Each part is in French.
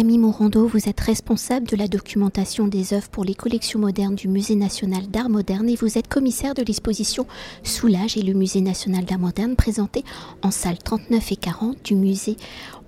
Camille Morando, vous êtes responsable de la documentation des œuvres pour les collections modernes du Musée national d'art moderne et vous êtes commissaire de l'exposition Soulage et le Musée national d'art moderne présenté en salle 39 et 40 du musée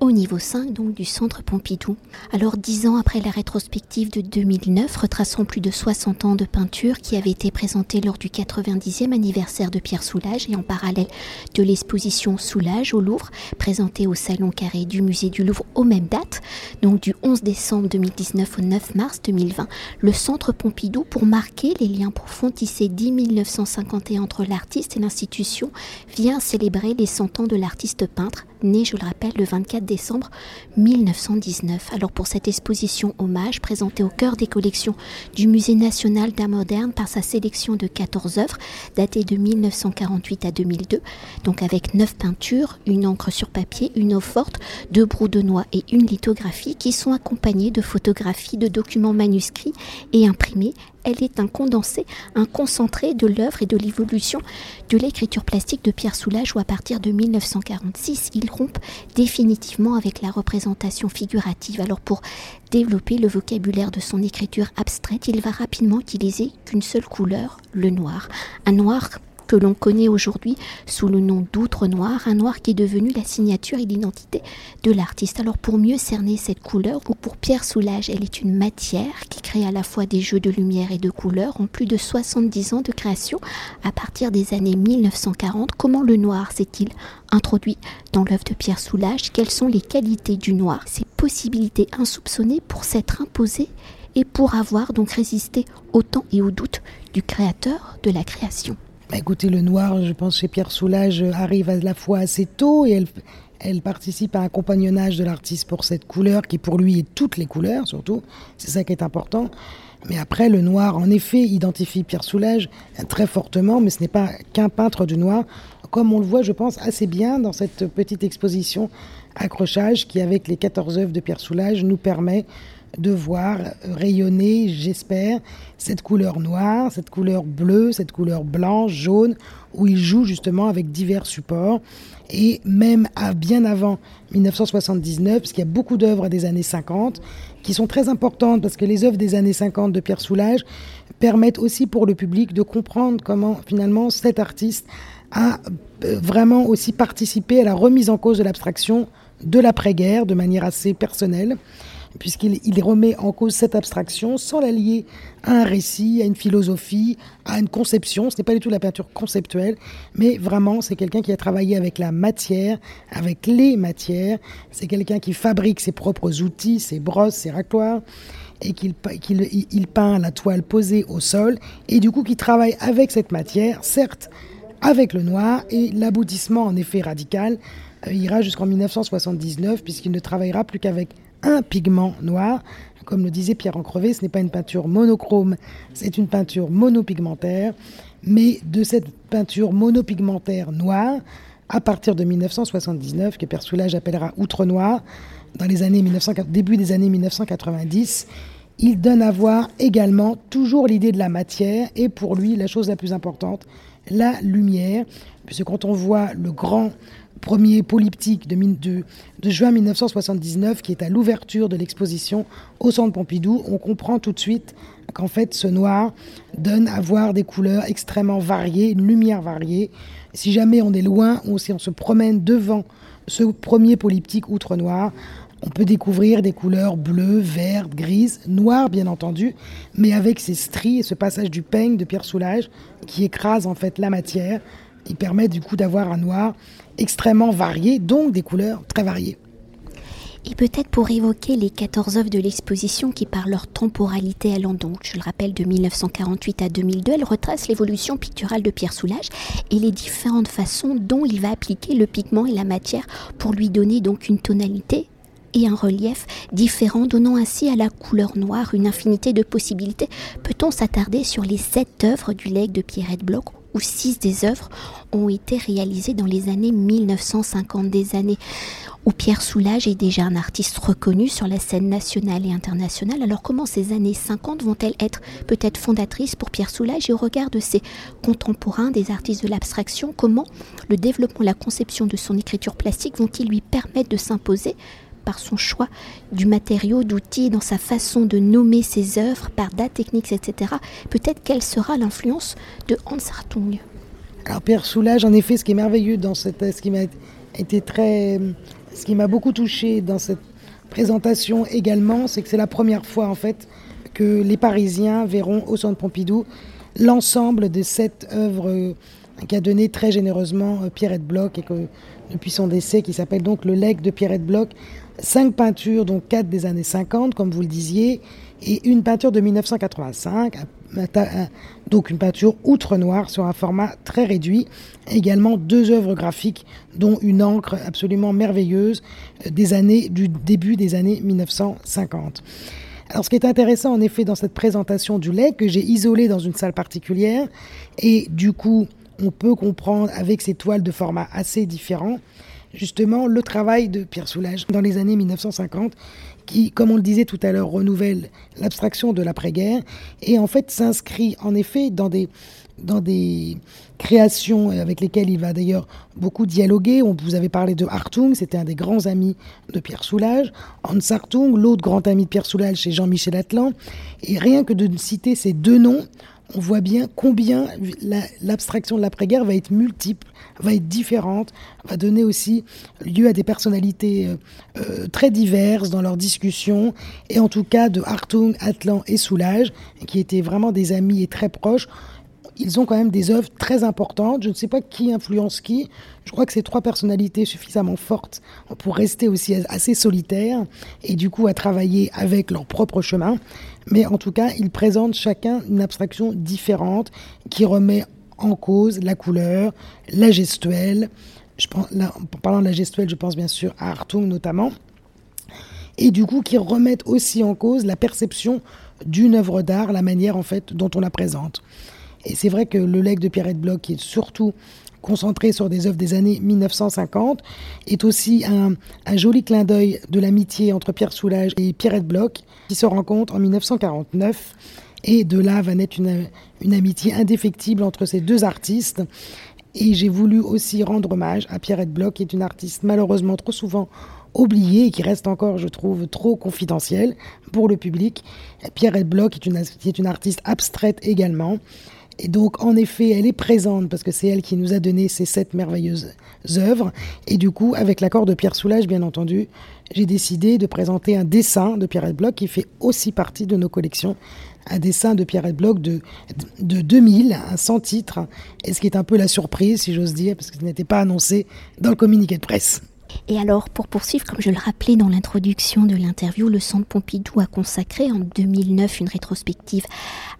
au niveau 5 donc du centre Pompidou. Alors dix ans après la rétrospective de 2009 retraçant plus de 60 ans de peinture qui avait été présentée lors du 90e anniversaire de Pierre Soulage et en parallèle de l'exposition Soulage au Louvre présentée au Salon Carré du musée du Louvre aux mêmes dates, donc du 11 décembre 2019 au 9 mars 2020, le centre Pompidou pour marquer les liens profonds tissés dès 1951 entre l'artiste et l'institution vient célébrer les 100 ans de l'artiste peintre né, je le rappelle, le 24 décembre 1919. Alors pour cette exposition hommage présentée au cœur des collections du Musée national d'art moderne par sa sélection de 14 œuvres datées de 1948 à 2002, donc avec 9 peintures, une encre sur papier, une eau forte, deux noix et une lithographie qui sont accompagnées de photographies, de documents manuscrits et imprimés elle est un condensé, un concentré de l'œuvre et de l'évolution de l'écriture plastique de Pierre Soulages où à partir de 1946, il rompt définitivement avec la représentation figurative. Alors pour développer le vocabulaire de son écriture abstraite, il va rapidement utiliser qu'une seule couleur, le noir. Un noir que l'on connaît aujourd'hui sous le nom d'outre noir, un noir qui est devenu la signature et l'identité de l'artiste. Alors pour mieux cerner cette couleur, ou pour Pierre Soulage, elle est une matière qui crée à la fois des jeux de lumière et de couleurs en plus de 70 ans de création à partir des années 1940. Comment le noir s'est-il introduit dans l'œuvre de Pierre Soulage Quelles sont les qualités du noir? Ses possibilités insoupçonnées pour s'être imposées et pour avoir donc résisté au temps et au doute du créateur de la création. Bah, écoutez, le noir, je pense, chez Pierre Soulage arrive à la fois assez tôt et elle, participe à un compagnonnage de l'artiste pour cette couleur qui pour lui est toutes les couleurs surtout. C'est ça qui est important. Mais après, le noir, en effet, identifie Pierre Soulage très fortement, mais ce n'est pas qu'un peintre du noir, comme on le voit, je pense, assez bien dans cette petite exposition accrochage qui, avec les 14 œuvres de Pierre Soulage, nous permet de voir rayonner, j'espère, cette couleur noire, cette couleur bleue, cette couleur blanche, jaune, où il joue justement avec divers supports. Et même à bien avant 1979, parce qu'il y a beaucoup d'œuvres des années 50 qui sont très importantes, parce que les œuvres des années 50 de Pierre Soulages permettent aussi pour le public de comprendre comment finalement cet artiste a euh, vraiment aussi participé à la remise en cause de l'abstraction de l'après-guerre de manière assez personnelle puisqu'il remet en cause cette abstraction sans la lier à un récit, à une philosophie, à une conception. Ce n'est pas du tout la peinture conceptuelle, mais vraiment, c'est quelqu'un qui a travaillé avec la matière, avec les matières. C'est quelqu'un qui fabrique ses propres outils, ses brosses, ses racloirs et qu'il il peint la toile posée au sol, et du coup qui travaille avec cette matière, certes avec le noir, et l'aboutissement en effet radical euh, ira jusqu'en 1979, puisqu'il ne travaillera plus qu'avec un pigment noir. Comme le disait Pierre Encrevé, ce n'est pas une peinture monochrome, c'est une peinture monopigmentaire. Mais de cette peinture monopigmentaire noire, à partir de 1979, que Père Soulage appellera outre noir, dans les années début des années 1990, il donne à voir également toujours l'idée de la matière et pour lui la chose la plus importante, la lumière, puisque quand on voit le grand premier polyptyque de, juin 1979, qui est à l'ouverture de l'exposition au Centre Pompidou, on comprend tout de suite qu'en fait ce noir donne à voir des couleurs extrêmement variées, une lumière variée. Si jamais on est loin, ou si on se promène devant ce premier polyptyque outre noir, on peut découvrir des couleurs bleues, vertes, grises, noires bien entendu, mais avec ces stries et ce passage du peigne de Pierre Soulage qui écrase en fait la matière il permet du coup d'avoir un noir extrêmement varié, donc des couleurs très variées. Et peut-être pour évoquer les 14 œuvres de l'exposition qui, par leur temporalité allant donc, je le rappelle, de 1948 à 2002, elles retracent l'évolution picturale de Pierre Soulages et les différentes façons dont il va appliquer le pigment et la matière pour lui donner donc une tonalité et un relief différent, donnant ainsi à la couleur noire une infinité de possibilités. Peut-on s'attarder sur les sept œuvres du legs de Pierrette Bloch ou six des œuvres ont été réalisées dans les années 1950, des années où Pierre Soulages est déjà un artiste reconnu sur la scène nationale et internationale. Alors comment ces années 50 vont-elles être peut-être fondatrices pour Pierre Soulages et au regard de ses contemporains, des artistes de l'abstraction, comment le développement, la conception de son écriture plastique vont-ils lui permettre de s'imposer par son choix du matériau, d'outils, dans sa façon de nommer ses œuvres, par date, techniques, etc. Peut-être quelle sera l'influence de Hans Hartung Alors Pierre Soulages, en effet, ce qui est merveilleux dans cette, ce qui m'a été très ce qui m'a beaucoup touché dans cette présentation également, c'est que c'est la première fois en fait que les Parisiens verront au Centre Pompidou l'ensemble de cette œuvre euh, qu'a donné très généreusement euh, Pierrette Bloch et que depuis son décès qui s'appelle donc Le legs de Pierrette Bloch. Cinq peintures, dont quatre des années 50, comme vous le disiez, et une peinture de 1985, donc une peinture outre-noire sur un format très réduit. Également deux œuvres graphiques, dont une encre absolument merveilleuse euh, des années, du début des années 1950. Alors, ce qui est intéressant, en effet, dans cette présentation du lait, que j'ai isolé dans une salle particulière, et du coup, on peut comprendre avec ces toiles de format assez différents, justement, le travail de Pierre Soulages dans les années 1950, qui, comme on le disait tout à l'heure, renouvelle l'abstraction de l'après-guerre et en fait s'inscrit en effet dans des, dans des créations avec lesquelles il va d'ailleurs beaucoup dialoguer. On vous avez parlé de Hartung, c'était un des grands amis de Pierre Soulages. Hans Hartung, l'autre grand ami de Pierre Soulages, c'est Jean-Michel Atlan. Et rien que de citer ces deux noms, on voit bien combien l'abstraction de l'après-guerre va être multiple, va être différente, va donner aussi lieu à des personnalités euh, euh, très diverses dans leurs discussions, et en tout cas de Hartung, Atlan et Soulage, qui étaient vraiment des amis et très proches, ils ont quand même des œuvres très importantes. Je ne sais pas qui influence qui. Je crois que c'est trois personnalités suffisamment fortes pour rester aussi assez solitaires et du coup à travailler avec leur propre chemin. Mais en tout cas, ils présentent chacun une abstraction différente qui remet en cause la couleur, la gestuelle. Je pense, en parlant de la gestuelle, je pense bien sûr à Hartung notamment. Et du coup, qui remettent aussi en cause la perception d'une œuvre d'art, la manière en fait dont on la présente. Et c'est vrai que le legs de Pierrette Bloch, qui est surtout concentré sur des œuvres des années 1950, est aussi un, joli clin d'œil de l'amitié entre Pierre Soulages et Pierrette Bloch, qui se rencontrent en 1949. Et de là va naître une, amitié indéfectible entre ces deux artistes. Et j'ai voulu aussi rendre hommage à Pierrette Bloch, qui est une artiste malheureusement trop souvent oubliée et qui reste encore, je trouve, trop confidentielle pour le public. Pierrette Bloch est une artiste abstraite également. Et donc, en effet, elle est présente parce que c'est elle qui nous a donné ces sept merveilleuses œuvres. Et du coup, avec l'accord de Pierre Soulages, bien entendu, j'ai décidé de présenter un dessin de Pierre Bloch qui fait aussi partie de nos collections. Un dessin de Pierre Bloch de, de 2000, un sans titre. Et ce qui est un peu la surprise, si j'ose dire, parce que ce n'était pas annoncé dans le communiqué de presse. Et alors, pour poursuivre, comme je le rappelais dans l'introduction de l'interview, le Centre Pompidou a consacré en 2009 une rétrospective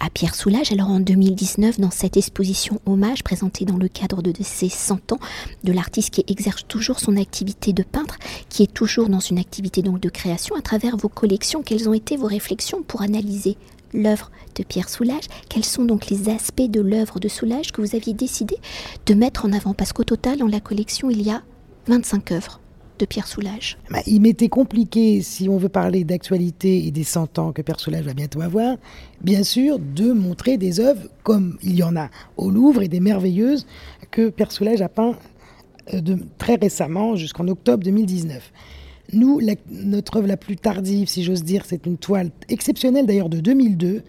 à Pierre Soulages. Alors en 2019, dans cette exposition hommage présentée dans le cadre de ses 100 ans de l'artiste qui exerce toujours son activité de peintre, qui est toujours dans une activité donc de création, à travers vos collections, quelles ont été vos réflexions pour analyser l'œuvre de Pierre Soulages? Quels sont donc les aspects de l'œuvre de Soulages que vous aviez décidé de mettre en avant? Parce qu'au total, dans la collection, il y a 25 œuvres de Pierre Soulages bah, Il m'était compliqué, si on veut parler d'actualité et des 100 ans que Pierre Soulages va bientôt avoir, bien sûr, de montrer des œuvres comme il y en a au Louvre et des merveilleuses que Pierre Soulages a peint euh, très récemment, jusqu'en octobre 2019. Nous, notre œuvre la plus tardive, si j'ose dire, c'est une toile exceptionnelle d'ailleurs de 2002,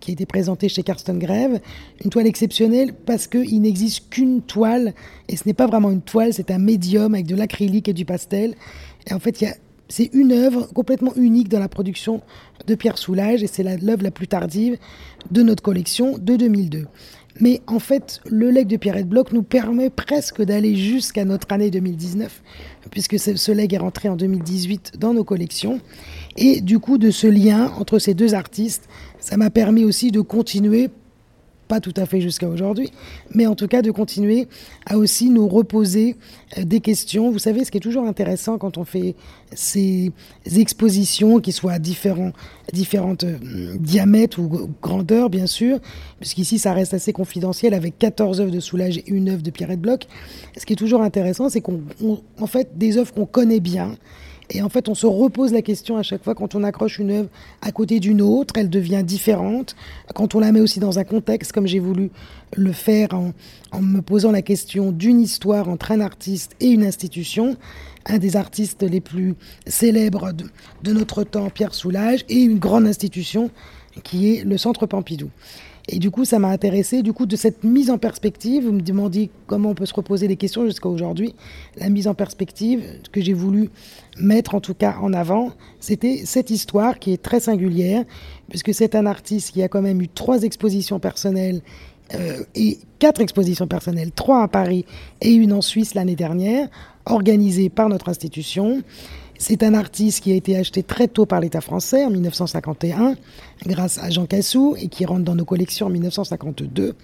qui a été présentée chez Carsten Greve. Une toile exceptionnelle parce qu'il n'existe qu'une toile, et ce n'est pas vraiment une toile, c'est un médium avec de l'acrylique et du pastel. Et en fait, c'est une œuvre complètement unique dans la production de Pierre Soulages, et c'est l'œuvre la, plus tardive de notre collection de 2002. Mais en fait, le leg de Pierrette Bloch nous permet presque d'aller jusqu'à notre année 2019, puisque ce leg est rentré en 2018 dans nos collections. Et du coup, de ce lien entre ces deux artistes, ça m'a permis aussi de continuer pas tout à fait jusqu'à aujourd'hui, mais en tout cas de continuer à aussi nous reposer euh, des questions. Vous savez, ce qui est toujours intéressant quand on fait ces expositions, qui soient à différents, euh, diamètres ou grandeurs, bien sûr, puisqu'ici ça reste assez confidentiel avec 14 œuvres de Soulage et une œuvre de Pierrette Bloch. Ce qui est toujours intéressant, c'est qu'on, en fait, des œuvres qu'on connaît bien, et en fait, on se repose la question à chaque fois quand on accroche une œuvre à côté d'une autre, elle devient différente. Quand on la met aussi dans un contexte, comme j'ai voulu le faire en, me posant la question d'une histoire entre un artiste et une institution, un des artistes les plus célèbres de, de notre temps, Pierre Soulages, et une grande institution qui est le Centre Pompidou. Et du coup, ça m'a intéressé. Du coup, de cette mise en perspective, vous me demandiez comment on peut se reposer des questions jusqu'à aujourd'hui. La mise en perspective que j'ai voulu mettre en tout cas en avant, c'était cette histoire qui est très singulière, puisque c'est un artiste qui a quand même eu trois expositions personnelles euh, et quatre expositions personnelles, trois à Paris et une en Suisse l'année dernière, organisées par notre institution. C'est un artiste qui a été acheté très tôt par l'État français en 1951, grâce à Jean Cassou, et qui rentre dans nos collections en 1952.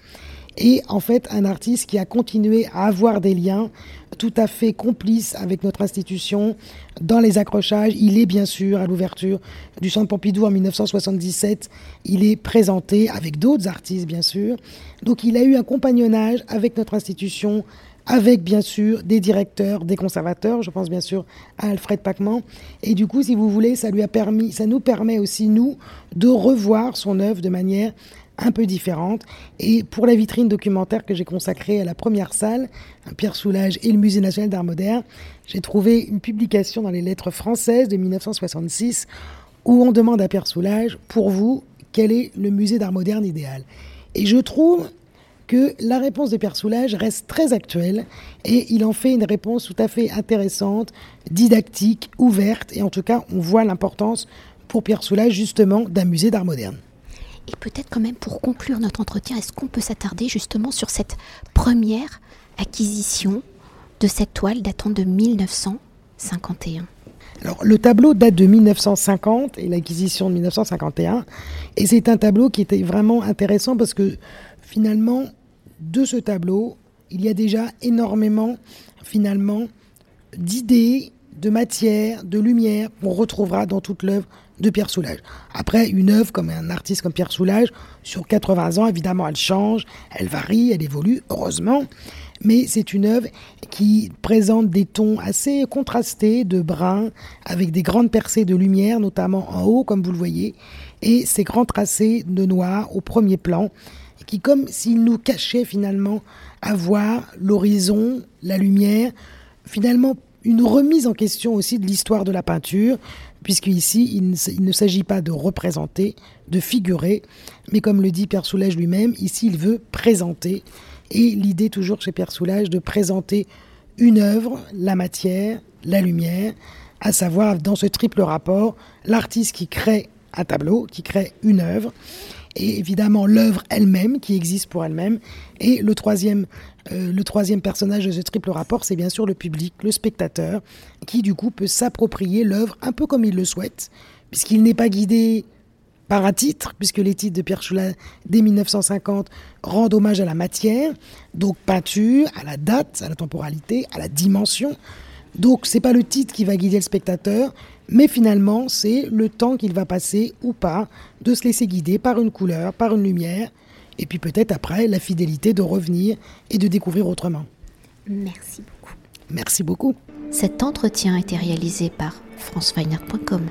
Et en fait, un artiste qui a continué à avoir des liens tout à fait complices avec notre institution dans les accrochages. Il est bien sûr à l'ouverture du Centre Pompidou en 1977. Il est présenté avec d'autres artistes, bien sûr. Donc il a eu un compagnonnage avec notre institution avec bien sûr des directeurs, des conservateurs, je pense bien sûr à Alfred Pacman. Et du coup, si vous voulez, ça ça nous permet aussi, nous, de revoir son œuvre de manière un peu différente. Et pour la vitrine documentaire que j'ai consacrée à la première salle, Pierre Soulages et le Musée national d'art moderne, j'ai trouvé une publication dans les lettres françaises de 1966 où on demande à Pierre Soulages, pour vous, quel est le musée d'art moderne idéal Et je trouve que la réponse de Pierre Soulages reste très actuelle et il en fait une réponse tout à fait intéressante, didactique, ouverte et en tout cas on voit l'importance pour Pierre Soulages justement d'un musée d'art moderne. Et peut-être quand même pour conclure notre entretien, est-ce qu'on peut s'attarder justement sur cette première acquisition de cette toile datant de 1951 alors, le tableau date de 1950 et l'acquisition de 1951. Et c'est un tableau qui était vraiment intéressant parce que finalement, de ce tableau, il y a déjà énormément, finalement, d'idées, de matière, de lumière qu'on retrouvera dans toute l'œuvre de Pierre Soulages. Après, une œuvre comme un artiste comme Pierre Soulages, sur 80 ans, évidemment, elle change, elle varie, elle évolue, heureusement. Mais c'est une œuvre qui présente des tons assez contrastés de brun, avec des grandes percées de lumière, notamment en haut, comme vous le voyez, et ces grands tracés de noir au premier plan, qui, comme s'il nous cachait finalement à voir l'horizon, la lumière, finalement une remise en question aussi de l'histoire de la peinture, puisque ici il ne, s'agit pas de représenter, de figurer, mais comme le dit Pierre Soulages lui-même, ici il veut présenter. Et l'idée toujours chez Pierre Soulages de présenter une œuvre, la matière, la lumière, à savoir dans ce triple rapport, l'artiste qui crée un tableau, qui crée une œuvre, et évidemment l'œuvre elle-même qui existe pour elle-même. Et le troisième, euh, le troisième personnage de ce triple rapport, c'est bien sûr le public, le spectateur, qui du coup peut s'approprier l'œuvre un peu comme il le souhaite, puisqu'il n'est pas guidé par un titre, puisque les titres de Pierre Choula dès 1950 rendent hommage à la matière, donc peinture, à la date, à la temporalité, à la dimension. Donc c'est pas le titre qui va guider le spectateur, mais finalement, c'est le temps qu'il va passer ou pas de se laisser guider par une couleur, par une lumière, et puis peut-être après la fidélité de revenir et de découvrir autrement. Merci beaucoup. Merci beaucoup. Cet entretien a été réalisé par franceweiner.com.